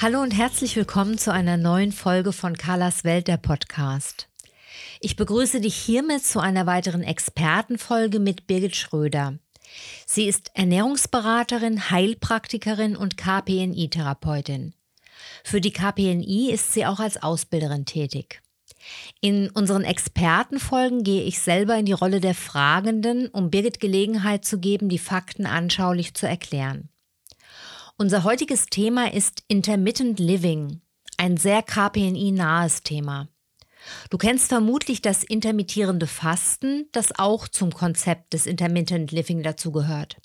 Hallo und herzlich willkommen zu einer neuen Folge von Carlas Welt, der Podcast. Ich begrüße dich hiermit zu einer weiteren Expertenfolge mit Birgit Schröder. Sie ist Ernährungsberaterin, Heilpraktikerin und KPNI-Therapeutin. Für die KPNI ist sie auch als Ausbilderin tätig. In unseren Expertenfolgen gehe ich selber in die Rolle der Fragenden, um Birgit Gelegenheit zu geben, die Fakten anschaulich zu erklären. Unser heutiges Thema ist Intermittent Living, ein sehr KPNI-nahes Thema. Du kennst vermutlich das intermittierende Fasten, das auch zum Konzept des Intermittent Living dazugehört.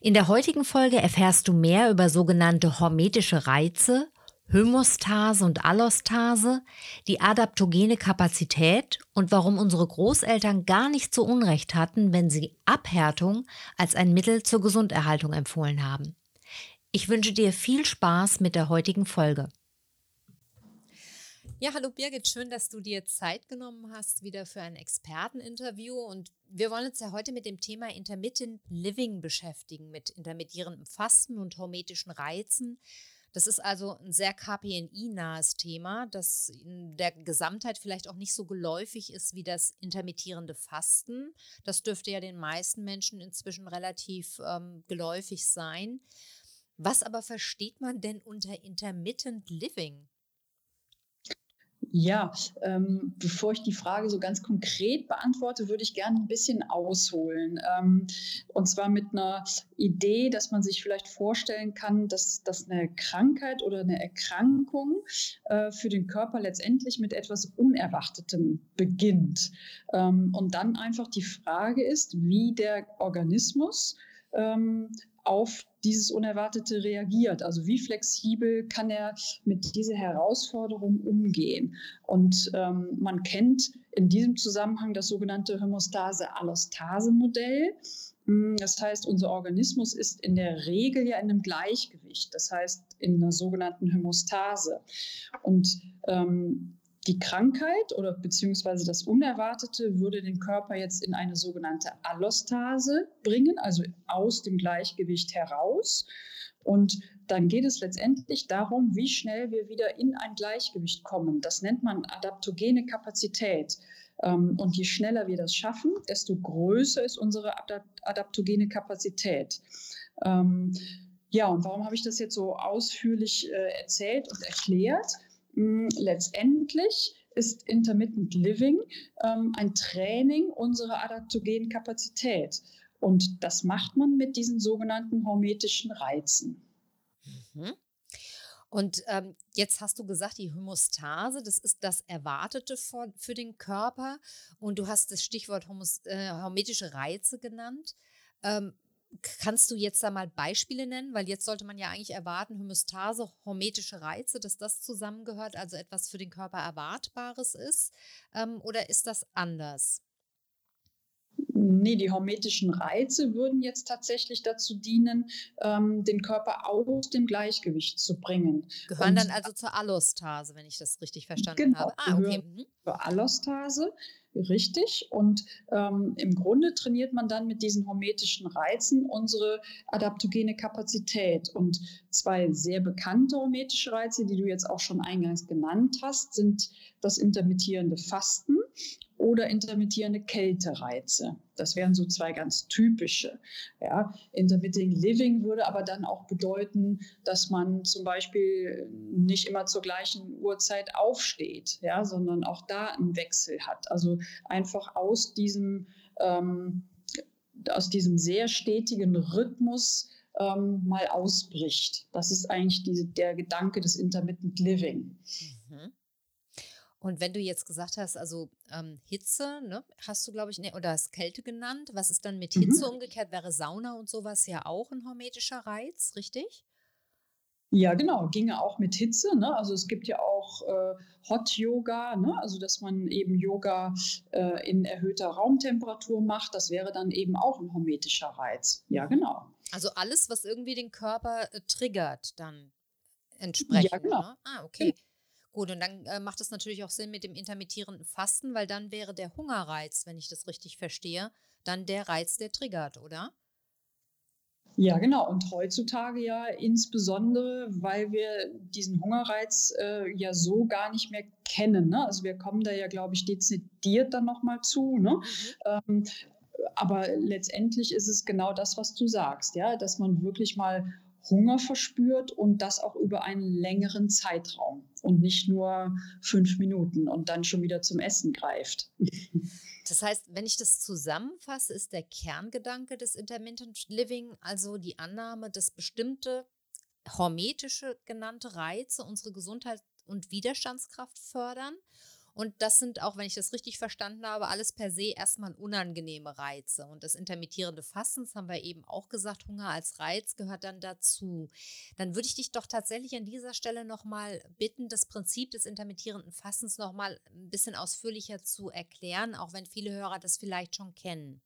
In der heutigen Folge erfährst du mehr über sogenannte hormetische Reize, Homostase und Allostase, die adaptogene Kapazität und warum unsere Großeltern gar nicht so Unrecht hatten, wenn sie Abhärtung als ein Mittel zur Gesunderhaltung empfohlen haben. Ich wünsche dir viel Spaß mit der heutigen Folge. Ja, hallo Birgit, schön, dass du dir Zeit genommen hast, wieder für ein Experteninterview. Und wir wollen uns ja heute mit dem Thema Intermittent Living beschäftigen, mit intermittierendem Fasten und hormetischen Reizen. Das ist also ein sehr KPNI-nahes Thema, das in der Gesamtheit vielleicht auch nicht so geläufig ist wie das intermittierende Fasten. Das dürfte ja den meisten Menschen inzwischen relativ ähm, geläufig sein. Was aber versteht man denn unter Intermittent Living? Ja, ähm, bevor ich die Frage so ganz konkret beantworte, würde ich gerne ein bisschen ausholen. Ähm, und zwar mit einer Idee, dass man sich vielleicht vorstellen kann, dass, dass eine Krankheit oder eine Erkrankung äh, für den Körper letztendlich mit etwas Unerwartetem beginnt. Ähm, und dann einfach die Frage ist, wie der Organismus ähm, auf dieses Unerwartete reagiert. Also wie flexibel kann er mit dieser Herausforderung umgehen? Und ähm, man kennt in diesem Zusammenhang das sogenannte Hämostase-Allostase-Modell. Hm, das heißt, unser Organismus ist in der Regel ja in einem Gleichgewicht, das heißt in einer sogenannten Hämostase. Und ähm, die Krankheit oder beziehungsweise das Unerwartete würde den Körper jetzt in eine sogenannte Allostase bringen, also aus dem Gleichgewicht heraus. Und dann geht es letztendlich darum, wie schnell wir wieder in ein Gleichgewicht kommen. Das nennt man adaptogene Kapazität. Ähm, und je schneller wir das schaffen, desto größer ist unsere adaptogene Kapazität. Ähm, ja, und warum habe ich das jetzt so ausführlich äh, erzählt und erklärt? Hm, letztendlich ist Intermittent Living ähm, ein Training unserer adaptogenen Kapazität. Und das macht man mit diesen sogenannten hormetischen Reizen. Mhm. Und ähm, jetzt hast du gesagt, die Homostase, das ist das Erwartete für, für den Körper. Und du hast das Stichwort Homos, äh, hormetische Reize genannt. Ähm, Kannst du jetzt da mal Beispiele nennen? Weil jetzt sollte man ja eigentlich erwarten, Homöostase, hormetische Reize, dass das zusammengehört, also etwas für den Körper Erwartbares ist. Ähm, oder ist das anders? Nee, die hormetischen Reize würden jetzt tatsächlich dazu dienen, ähm, den Körper aus dem Gleichgewicht zu bringen. Gehören Und, dann also zur Allostase, wenn ich das richtig verstanden genau, habe. Ah, okay. Mhm. Zur Allostase richtig. Und ähm, im Grunde trainiert man dann mit diesen hormetischen Reizen unsere adaptogene Kapazität. Und zwei sehr bekannte hormetische Reize, die du jetzt auch schon eingangs genannt hast, sind das intermittierende Fasten oder intermittierende Kältereize. Das wären so zwei ganz typische. Ja. Intermittent Living würde aber dann auch bedeuten, dass man zum Beispiel nicht immer zur gleichen Uhrzeit aufsteht, ja, sondern auch da einen Wechsel hat. Also einfach aus diesem, ähm, aus diesem sehr stetigen Rhythmus ähm, mal ausbricht. Das ist eigentlich diese, der Gedanke des Intermittent Living. Mhm. Und wenn du jetzt gesagt hast, also ähm, Hitze, ne, hast du, glaube ich, ne, oder hast Kälte genannt. Was ist dann mit Hitze mhm. umgekehrt? Wäre Sauna und sowas ja auch ein hormetischer Reiz, richtig? Ja, genau, ginge auch mit Hitze. Ne? Also es gibt ja auch äh, Hot Yoga, ne? also dass man eben Yoga äh, in erhöhter Raumtemperatur macht. Das wäre dann eben auch ein hormetischer Reiz. Ja, genau. Also alles, was irgendwie den Körper äh, triggert, dann entsprechend. Ja, genau. Ne? Ah, okay. Gut, und dann äh, macht es natürlich auch Sinn mit dem intermittierenden Fasten, weil dann wäre der Hungerreiz, wenn ich das richtig verstehe, dann der Reiz, der triggert, oder? Ja, genau. Und heutzutage ja insbesondere, weil wir diesen Hungerreiz äh, ja so gar nicht mehr kennen. Ne? Also wir kommen da ja, glaube ich, dezidiert dann nochmal zu. Ne? Mhm. Ähm, aber letztendlich ist es genau das, was du sagst, ja, dass man wirklich mal Hunger verspürt und das auch über einen längeren Zeitraum und nicht nur fünf Minuten und dann schon wieder zum Essen greift. Das heißt, wenn ich das zusammenfasse, ist der Kerngedanke des Intermittent Living also die Annahme, dass bestimmte hormetische genannte Reize unsere Gesundheit und Widerstandskraft fördern und das sind auch, wenn ich das richtig verstanden habe, alles per se erstmal unangenehme Reize. Und das intermittierende Fastens haben wir eben auch gesagt, Hunger als Reiz gehört dann dazu. Dann würde ich dich doch tatsächlich an dieser Stelle nochmal bitten, das Prinzip des intermittierenden Fastens nochmal ein bisschen ausführlicher zu erklären, auch wenn viele Hörer das vielleicht schon kennen.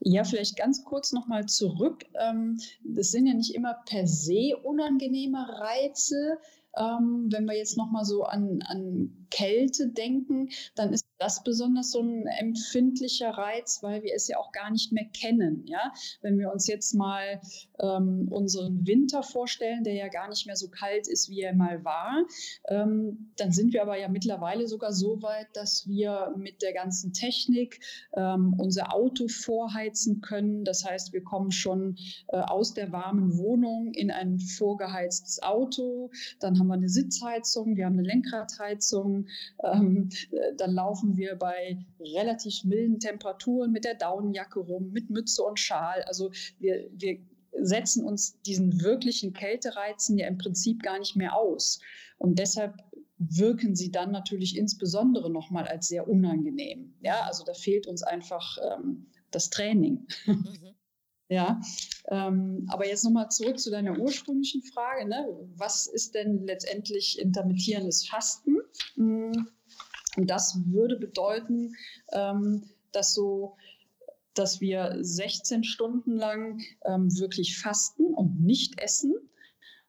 Ja, vielleicht ganz kurz nochmal zurück. Ähm, das sind ja nicht immer per se unangenehme Reize. Ähm, wenn wir jetzt nochmal so an, an Kälte denken, dann ist das besonders so ein empfindlicher Reiz, weil wir es ja auch gar nicht mehr kennen. Ja? Wenn wir uns jetzt mal ähm, unseren Winter vorstellen, der ja gar nicht mehr so kalt ist, wie er mal war, ähm, dann sind wir aber ja mittlerweile sogar so weit, dass wir mit der ganzen Technik ähm, unser Auto vorheizen können. Das heißt, wir kommen schon äh, aus der warmen Wohnung in ein vorgeheiztes Auto. Dann haben wir eine Sitzheizung, wir haben eine Lenkradheizung, ähm, äh, dann laufen wir bei relativ milden Temperaturen mit der Daunenjacke rum, mit Mütze und Schal. Also wir, wir setzen uns diesen wirklichen Kältereizen ja im Prinzip gar nicht mehr aus. Und deshalb wirken sie dann natürlich insbesondere nochmal als sehr unangenehm. Ja, also da fehlt uns einfach ähm, das Training. Mhm. Ja, ähm, aber jetzt nochmal zurück zu deiner ursprünglichen Frage. Ne? Was ist denn letztendlich intermittierendes Fasten? Mm, und das würde bedeuten, ähm, dass so dass wir 16 Stunden lang ähm, wirklich fasten und nicht essen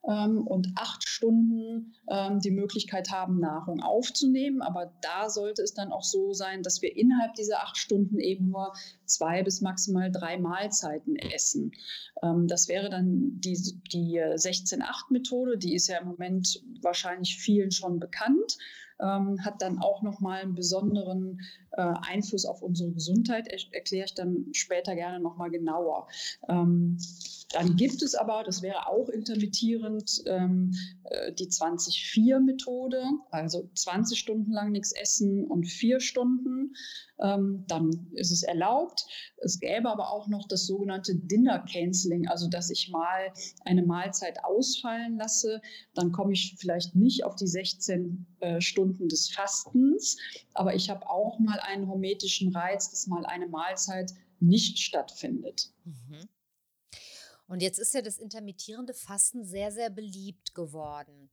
ähm, und acht Stunden ähm, die Möglichkeit haben, Nahrung aufzunehmen. Aber da sollte es dann auch so sein, dass wir innerhalb dieser acht Stunden eben nur zwei bis maximal drei Mahlzeiten essen. Ähm, das wäre dann die, die 16-8-Methode, die ist ja im Moment wahrscheinlich vielen schon bekannt. Ähm, hat dann auch nochmal einen besonderen äh, Einfluss auf unsere Gesundheit, er erkläre ich dann später gerne nochmal genauer. Ähm, dann gibt es aber, das wäre auch intermittierend, ähm, äh, die 20-4-Methode, also 20 Stunden lang nichts essen und vier Stunden. Ähm, dann ist es erlaubt. Es gäbe aber auch noch das sogenannte Dinner Canceling, also dass ich mal eine Mahlzeit ausfallen lasse. Dann komme ich vielleicht nicht auf die 16 äh, Stunden des Fastens, aber ich habe auch mal einen hormetischen Reiz, dass mal eine Mahlzeit nicht stattfindet. Mhm. Und jetzt ist ja das intermittierende Fasten sehr, sehr beliebt geworden.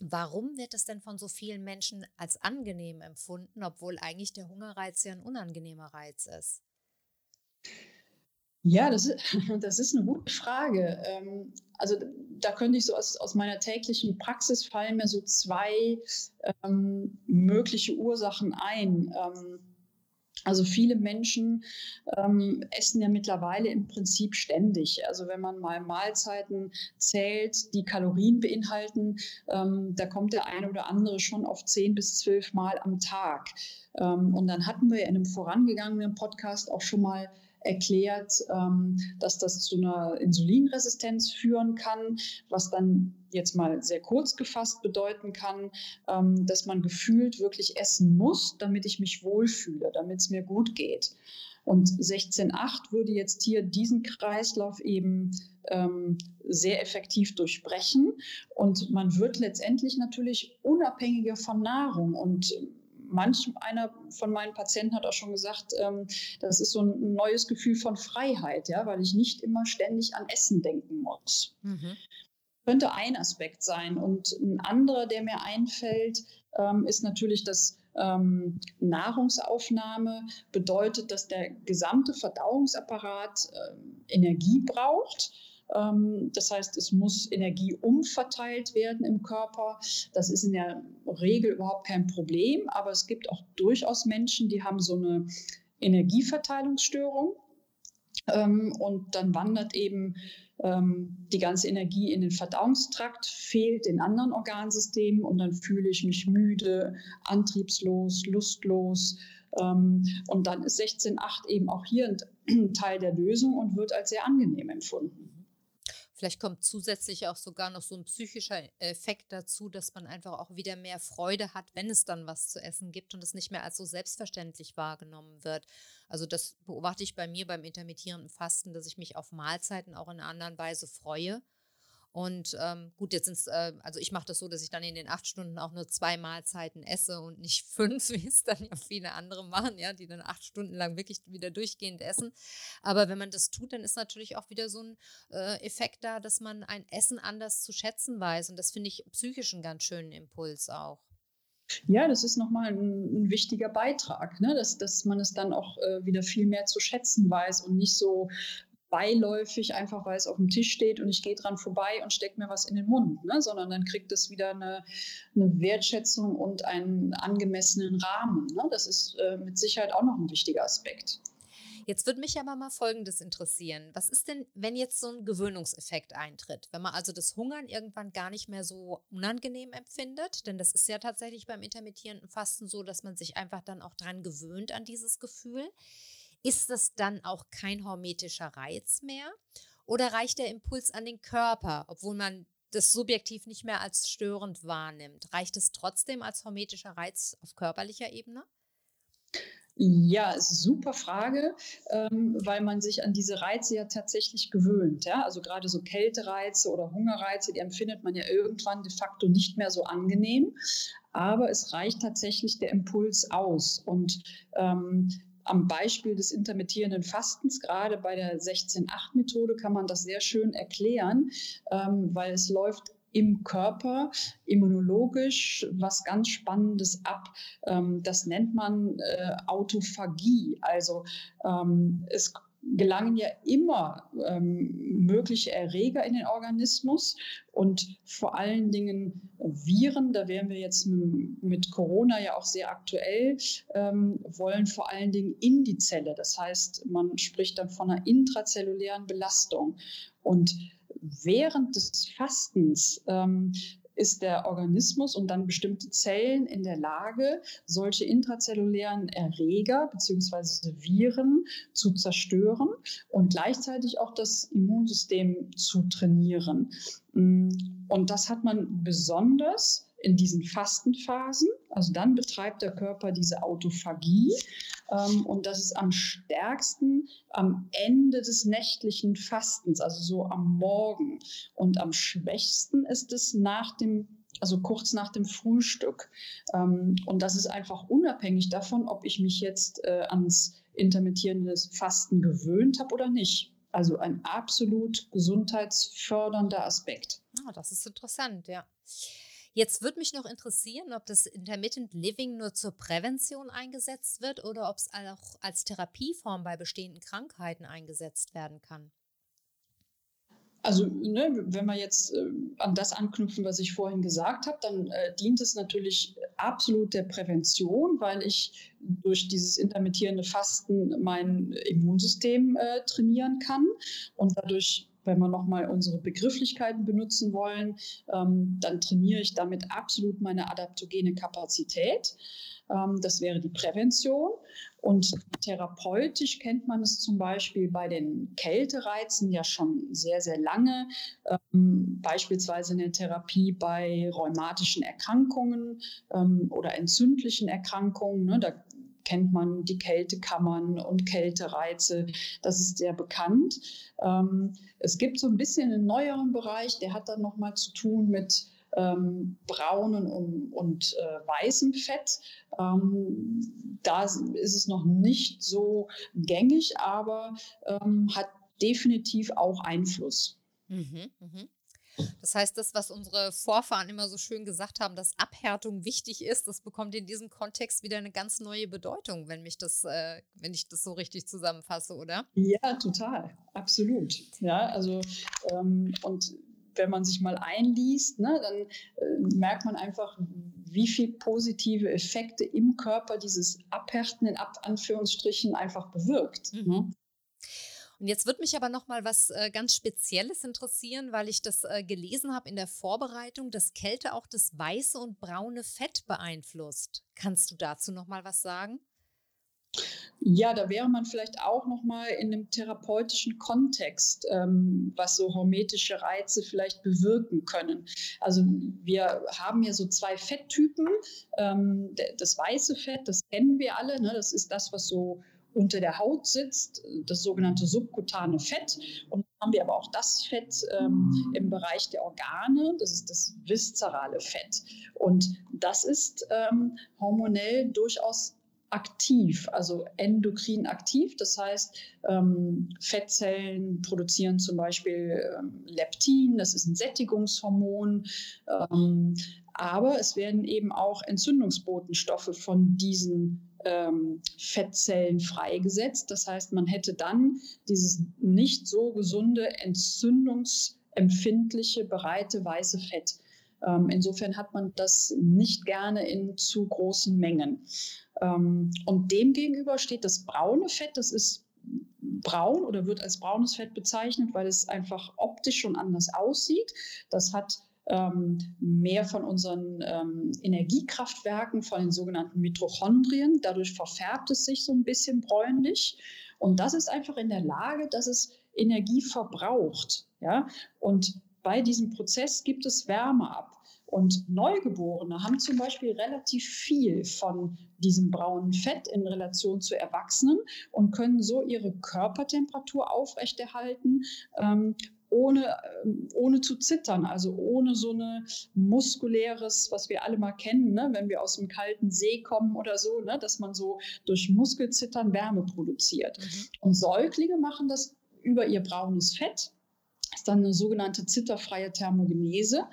Warum wird es denn von so vielen Menschen als angenehm empfunden, obwohl eigentlich der Hungerreiz ja ein unangenehmer Reiz ist? Ja, das ist, das ist eine gute Frage. Ähm, also da könnte ich so aus, aus meiner täglichen Praxis fallen mir so zwei ähm, mögliche Ursachen ein. Ähm, also viele Menschen ähm, essen ja mittlerweile im Prinzip ständig. Also wenn man mal Mahlzeiten zählt, die Kalorien beinhalten, ähm, da kommt der eine oder andere schon auf zehn bis zwölf Mal am Tag. Ähm, und dann hatten wir in einem vorangegangenen Podcast auch schon mal erklärt, ähm, dass das zu einer Insulinresistenz führen kann, was dann jetzt mal sehr kurz gefasst bedeuten kann, ähm, dass man gefühlt wirklich essen muss, damit ich mich wohlfühle, damit es mir gut geht. Und 16.8 würde jetzt hier diesen Kreislauf eben ähm, sehr effektiv durchbrechen. Und man wird letztendlich natürlich unabhängiger von Nahrung. Und manch einer von meinen Patienten hat auch schon gesagt, ähm, das ist so ein neues Gefühl von Freiheit, ja, weil ich nicht immer ständig an Essen denken muss. Mhm. Könnte ein Aspekt sein. Und ein anderer, der mir einfällt, ähm, ist natürlich, dass ähm, Nahrungsaufnahme bedeutet, dass der gesamte Verdauungsapparat äh, Energie braucht. Ähm, das heißt, es muss Energie umverteilt werden im Körper. Das ist in der Regel überhaupt kein Problem, aber es gibt auch durchaus Menschen, die haben so eine Energieverteilungsstörung. Ähm, und dann wandert eben ähm, die ganze Energie in den Verdauungstrakt, fehlt in anderen Organsystemen und dann fühle ich mich müde, antriebslos, lustlos. Ähm, und dann ist 16.8 eben auch hier ein Teil der Lösung und wird als sehr angenehm empfunden. Vielleicht kommt zusätzlich auch sogar noch so ein psychischer Effekt dazu, dass man einfach auch wieder mehr Freude hat, wenn es dann was zu essen gibt und es nicht mehr als so selbstverständlich wahrgenommen wird. Also das beobachte ich bei mir beim intermittierenden Fasten, dass ich mich auf Mahlzeiten auch in einer anderen Weise freue und ähm, gut, jetzt sind äh, also ich mache das so, dass ich dann in den acht Stunden auch nur zwei Mahlzeiten esse und nicht fünf, wie es dann ja viele andere machen, ja, die dann acht Stunden lang wirklich wieder durchgehend essen. Aber wenn man das tut, dann ist natürlich auch wieder so ein äh, Effekt da, dass man ein Essen anders zu schätzen weiß. Und das finde ich psychisch einen ganz schönen Impuls auch. Ja, das ist nochmal ein, ein wichtiger Beitrag, ne? dass, dass man es dann auch äh, wieder viel mehr zu schätzen weiß und nicht so beiläufig, einfach weil es auf dem Tisch steht und ich gehe dran vorbei und stecke mir was in den Mund, ne? sondern dann kriegt es wieder eine, eine, Wertschätzung und einen angemessenen Rahmen. Ne? Das ist äh, mit Sicherheit auch noch ein wichtiger Aspekt. Jetzt würde mich aber mal Folgendes interessieren. Was ist denn, wenn jetzt so ein Gewöhnungseffekt eintritt? Wenn man also das Hungern irgendwann gar nicht mehr so unangenehm empfindet? Denn das ist ja tatsächlich beim intermittierenden Fasten so, dass man sich einfach dann auch dran gewöhnt an dieses Gefühl. Ist das dann auch kein hormetischer Reiz mehr? Oder reicht der Impuls an den Körper, obwohl man das subjektiv nicht mehr als störend wahrnimmt? Reicht es trotzdem als hormetischer Reiz auf körperlicher Ebene? Ja, super Frage, ähm, weil man sich an diese Reize ja tatsächlich gewöhnt. Ja? Also gerade so Kältereize oder Hungerreize, die empfindet man ja irgendwann de facto nicht mehr so angenehm. Aber es reicht tatsächlich der Impuls aus. Und ähm, am Beispiel des intermittierenden Fastens, gerade bei der 16-8-Methode, kann man das sehr schön erklären, ähm, weil es läuft im Körper immunologisch was ganz Spannendes ab. Ähm, das nennt man äh, Autophagie. Also ähm, es gelangen ja immer ähm, mögliche Erreger in den Organismus und vor allen Dingen Viren, da wären wir jetzt mit Corona ja auch sehr aktuell, ähm, wollen vor allen Dingen in die Zelle. Das heißt, man spricht dann von einer intrazellulären Belastung. Und während des Fastens ähm, ist der Organismus und dann bestimmte Zellen in der Lage, solche intrazellulären Erreger bzw. Viren zu zerstören und gleichzeitig auch das Immunsystem zu trainieren. Und das hat man besonders in diesen Fastenphasen. Also dann betreibt der Körper diese Autophagie. Ähm, und das ist am stärksten am Ende des nächtlichen Fastens, also so am Morgen. Und am schwächsten ist es nach dem also kurz nach dem Frühstück. Ähm, und das ist einfach unabhängig davon, ob ich mich jetzt äh, ans intermittierende Fasten gewöhnt habe oder nicht. Also ein absolut gesundheitsfördernder Aspekt. Ah, das ist interessant, ja. Jetzt würde mich noch interessieren, ob das Intermittent Living nur zur Prävention eingesetzt wird oder ob es auch als Therapieform bei bestehenden Krankheiten eingesetzt werden kann. Also, ne, wenn wir jetzt äh, an das anknüpfen, was ich vorhin gesagt habe, dann äh, dient es natürlich absolut der Prävention, weil ich durch dieses intermittierende Fasten mein Immunsystem äh, trainieren kann und dadurch wenn wir nochmal unsere Begrifflichkeiten benutzen wollen, ähm, dann trainiere ich damit absolut meine adaptogene Kapazität. Ähm, das wäre die Prävention. Und therapeutisch kennt man es zum Beispiel bei den Kältereizen ja schon sehr, sehr lange. Ähm, beispielsweise in der Therapie bei rheumatischen Erkrankungen ähm, oder entzündlichen Erkrankungen. Ne, da kennt man die Kältekammern und Kältereize. Das ist sehr bekannt. Ähm, es gibt so ein bisschen einen neueren Bereich, der hat dann nochmal zu tun mit ähm, braunen und, und äh, weißem Fett. Ähm, da ist es noch nicht so gängig, aber ähm, hat definitiv auch Einfluss. Mhm, mh. Das heißt, das, was unsere Vorfahren immer so schön gesagt haben, dass Abhärtung wichtig ist, das bekommt in diesem Kontext wieder eine ganz neue Bedeutung, wenn mich das, äh, wenn ich das so richtig zusammenfasse, oder? Ja, total, absolut. Ja, also ähm, und wenn man sich mal einliest, ne, dann äh, merkt man einfach, wie viel positive Effekte im Körper dieses Abhärten in Ab Anführungsstrichen einfach bewirkt. Mhm. Ne? Und jetzt wird mich aber noch mal was äh, ganz Spezielles interessieren, weil ich das äh, gelesen habe in der Vorbereitung, dass Kälte auch das weiße und braune Fett beeinflusst. Kannst du dazu noch mal was sagen? Ja, da wäre man vielleicht auch noch mal in einem therapeutischen Kontext, ähm, was so hormetische Reize vielleicht bewirken können. Also wir haben ja so zwei Fetttypen. Ähm, das weiße Fett, das kennen wir alle. Ne? Das ist das, was so unter der Haut sitzt, das sogenannte subkutane Fett. Und dann haben wir aber auch das Fett ähm, im Bereich der Organe, das ist das viszerale Fett. Und das ist ähm, hormonell durchaus aktiv, also endokrin aktiv. Das heißt, ähm, Fettzellen produzieren zum Beispiel ähm, Leptin, das ist ein Sättigungshormon. Ähm, aber es werden eben auch Entzündungsbotenstoffe von diesen ähm, Fettzellen freigesetzt. Das heißt, man hätte dann dieses nicht so gesunde, entzündungsempfindliche, bereite weiße Fett. Ähm, insofern hat man das nicht gerne in zu großen Mengen. Ähm, und demgegenüber steht das braune Fett, das ist braun oder wird als braunes Fett bezeichnet, weil es einfach optisch schon anders aussieht. Das hat mehr von unseren ähm, Energiekraftwerken, von den sogenannten Mitochondrien. Dadurch verfärbt es sich so ein bisschen bräunlich. Und das ist einfach in der Lage, dass es Energie verbraucht. Ja? Und bei diesem Prozess gibt es Wärme ab. Und Neugeborene haben zum Beispiel relativ viel von diesem braunen Fett in Relation zu Erwachsenen und können so ihre Körpertemperatur aufrechterhalten ähm, ohne, ähm, ohne zu zittern, also ohne so eine muskuläres, was wir alle mal kennen, ne, wenn wir aus dem kalten See kommen oder so, ne, dass man so durch Muskelzittern Wärme produziert. Mhm. Und Säuglinge machen das über ihr braunes Fett. Das ist dann eine sogenannte zitterfreie Thermogenese.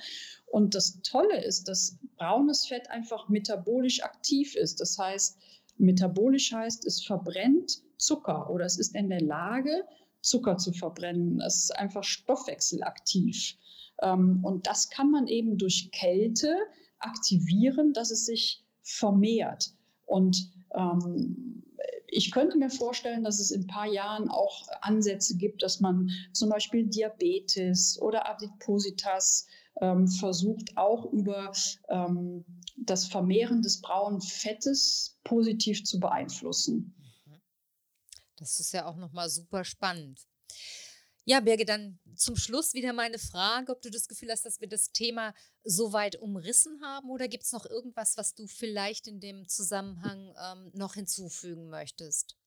Und das Tolle ist, dass braunes Fett einfach metabolisch aktiv ist. Das heißt, metabolisch heißt, es verbrennt Zucker oder es ist in der Lage, Zucker zu verbrennen. Es ist einfach stoffwechselaktiv. Ähm, und das kann man eben durch Kälte aktivieren, dass es sich vermehrt. Und ähm, ich könnte mir vorstellen, dass es in ein paar Jahren auch Ansätze gibt, dass man zum Beispiel Diabetes oder Adipositas ähm, versucht, auch über ähm, das Vermehren des braunen Fettes positiv zu beeinflussen. Das ist ja auch nochmal super spannend. Ja, Birge, dann zum Schluss wieder meine Frage, ob du das Gefühl hast, dass wir das Thema so weit umrissen haben oder gibt es noch irgendwas, was du vielleicht in dem Zusammenhang ähm, noch hinzufügen möchtest?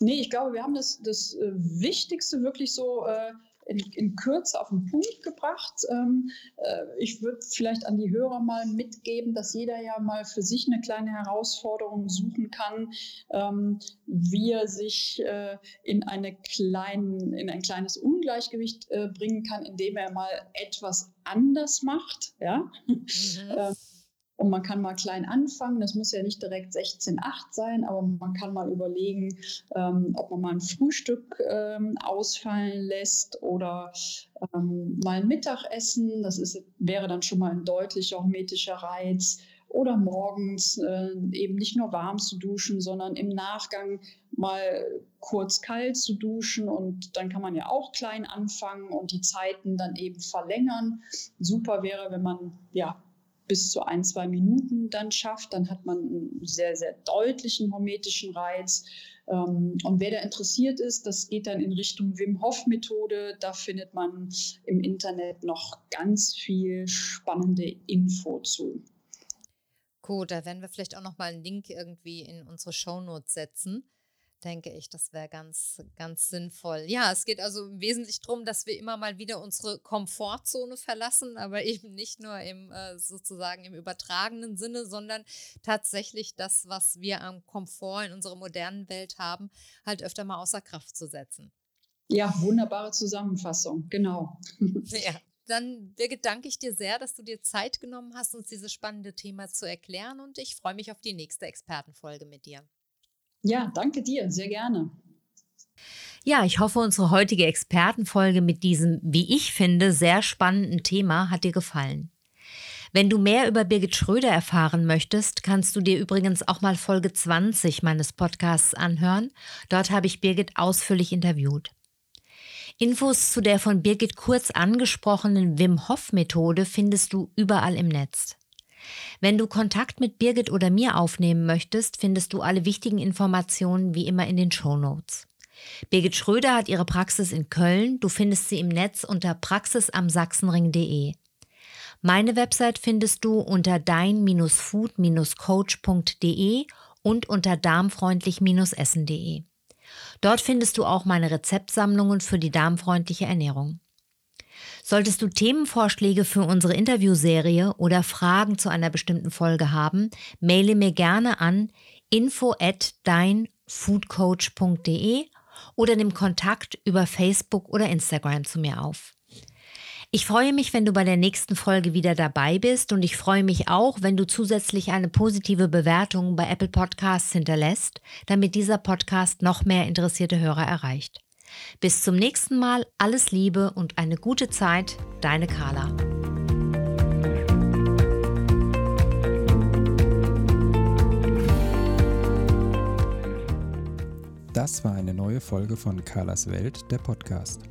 Nee, ich glaube, wir haben das, das äh, Wichtigste wirklich so äh, in, in Kürze auf den Punkt gebracht. Ähm, äh, ich würde vielleicht an die Hörer mal mitgeben, dass jeder ja mal für sich eine kleine Herausforderung suchen kann, ähm, wie er sich äh, in, eine kleinen, in ein kleines Ungleichgewicht äh, bringen kann, indem er mal etwas anders macht. Ja? Mhm. Und man kann mal klein anfangen. Das muss ja nicht direkt 16,8 sein, aber man kann mal überlegen, ähm, ob man mal ein Frühstück ähm, ausfallen lässt oder ähm, mal ein Mittagessen. Das ist, wäre dann schon mal ein deutlicher hormetischer Reiz. Oder morgens äh, eben nicht nur warm zu duschen, sondern im Nachgang mal kurz kalt zu duschen. Und dann kann man ja auch klein anfangen und die Zeiten dann eben verlängern. Super wäre, wenn man ja bis zu ein, zwei Minuten dann schafft, dann hat man einen sehr, sehr deutlichen hormetischen Reiz. Ähm, und wer da interessiert ist, das geht dann in Richtung Wim Hof Methode. Da findet man im Internet noch ganz viel spannende Info zu. Gut, da werden wir vielleicht auch noch mal einen Link irgendwie in unsere Shownotes setzen denke ich, das wäre ganz, ganz sinnvoll. Ja, es geht also wesentlich darum, dass wir immer mal wieder unsere Komfortzone verlassen, aber eben nicht nur im äh, sozusagen im übertragenen Sinne, sondern tatsächlich das, was wir am Komfort in unserer modernen Welt haben, halt öfter mal außer Kraft zu setzen. Ja, wunderbare Zusammenfassung, genau. Ja. dann Birgit, danke ich dir sehr, dass du dir Zeit genommen hast, uns dieses spannende Thema zu erklären und ich freue mich auf die nächste Expertenfolge mit dir. Ja, danke dir, sehr gerne. Ja, ich hoffe, unsere heutige Expertenfolge mit diesem, wie ich finde, sehr spannenden Thema hat dir gefallen. Wenn du mehr über Birgit Schröder erfahren möchtest, kannst du dir übrigens auch mal Folge 20 meines Podcasts anhören. Dort habe ich Birgit ausführlich interviewt. Infos zu der von Birgit kurz angesprochenen Wim Hof Methode findest du überall im Netz. Wenn du Kontakt mit Birgit oder mir aufnehmen möchtest, findest du alle wichtigen Informationen wie immer in den Show Notes. Birgit Schröder hat ihre Praxis in Köln. Du findest sie im Netz unter praxisamsachsenring.de. Meine Website findest du unter dein-food-coach.de und unter darmfreundlich-essen.de. Dort findest du auch meine Rezeptsammlungen für die darmfreundliche Ernährung. Solltest du Themenvorschläge für unsere Interviewserie oder Fragen zu einer bestimmten Folge haben, maile mir gerne an info at deinfoodcoach.de oder nimm Kontakt über Facebook oder Instagram zu mir auf. Ich freue mich, wenn du bei der nächsten Folge wieder dabei bist und ich freue mich auch, wenn du zusätzlich eine positive Bewertung bei Apple Podcasts hinterlässt, damit dieser Podcast noch mehr interessierte Hörer erreicht. Bis zum nächsten Mal, alles Liebe und eine gute Zeit, deine Carla. Das war eine neue Folge von Carlas Welt, der Podcast.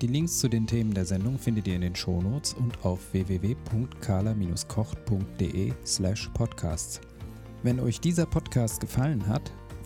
Die Links zu den Themen der Sendung findet ihr in den Shownotes und auf www.kala-kocht.de slash podcasts. Wenn euch dieser Podcast gefallen hat,